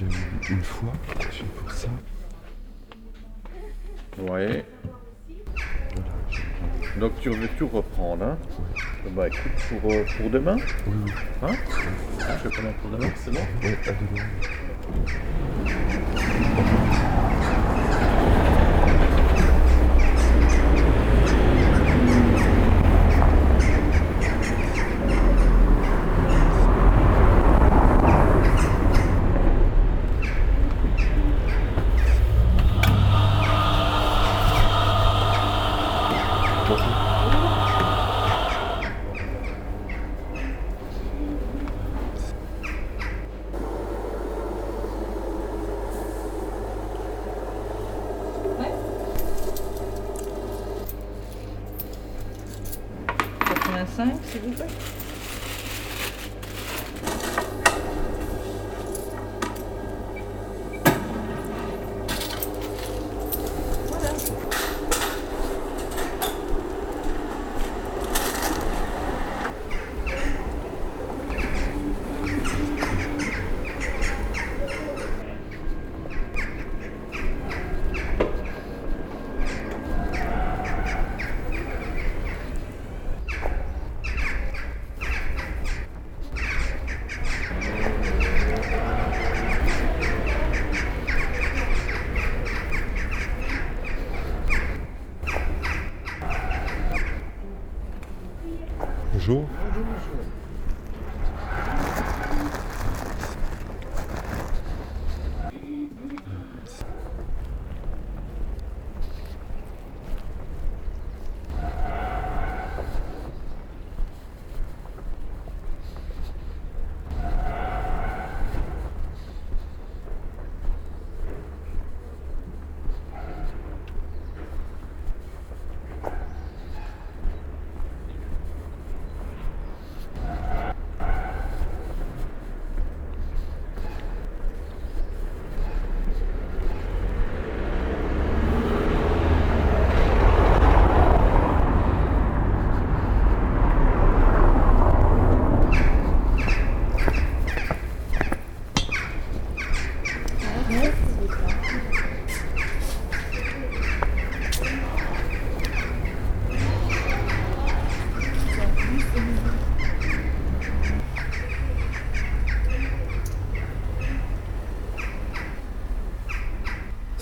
une fois, j'ai pour ça. Ouais. Je. Donc tu veux tout reprendre, hein Bah écoute, pour, euh, pour demain Oui, oui. Hein Ah, Je fais comment pour demain, c'est bon Ouais, à demain. Quatre-vingt-cinq, s'il vous plaît.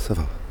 Ça va.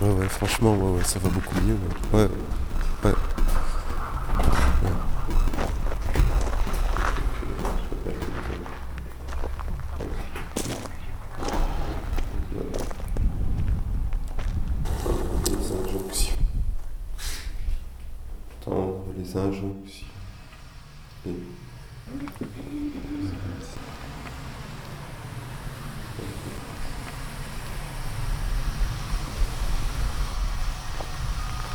Ouais, ouais, franchement, ouais, ouais, ça va beaucoup mieux. Ouais, ouais. ouais. Les injonctions. Les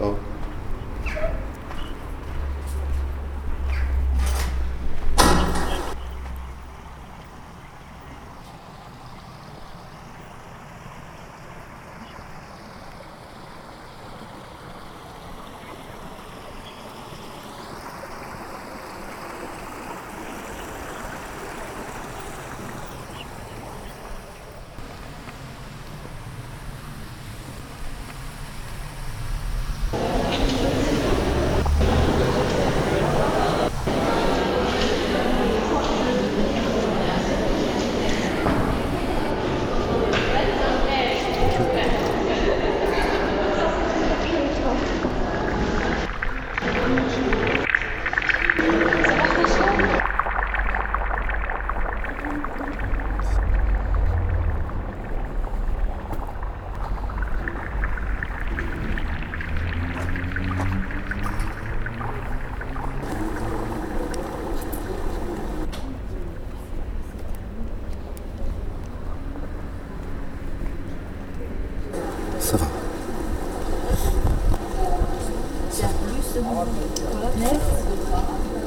Ah. 可我知你不在我 Il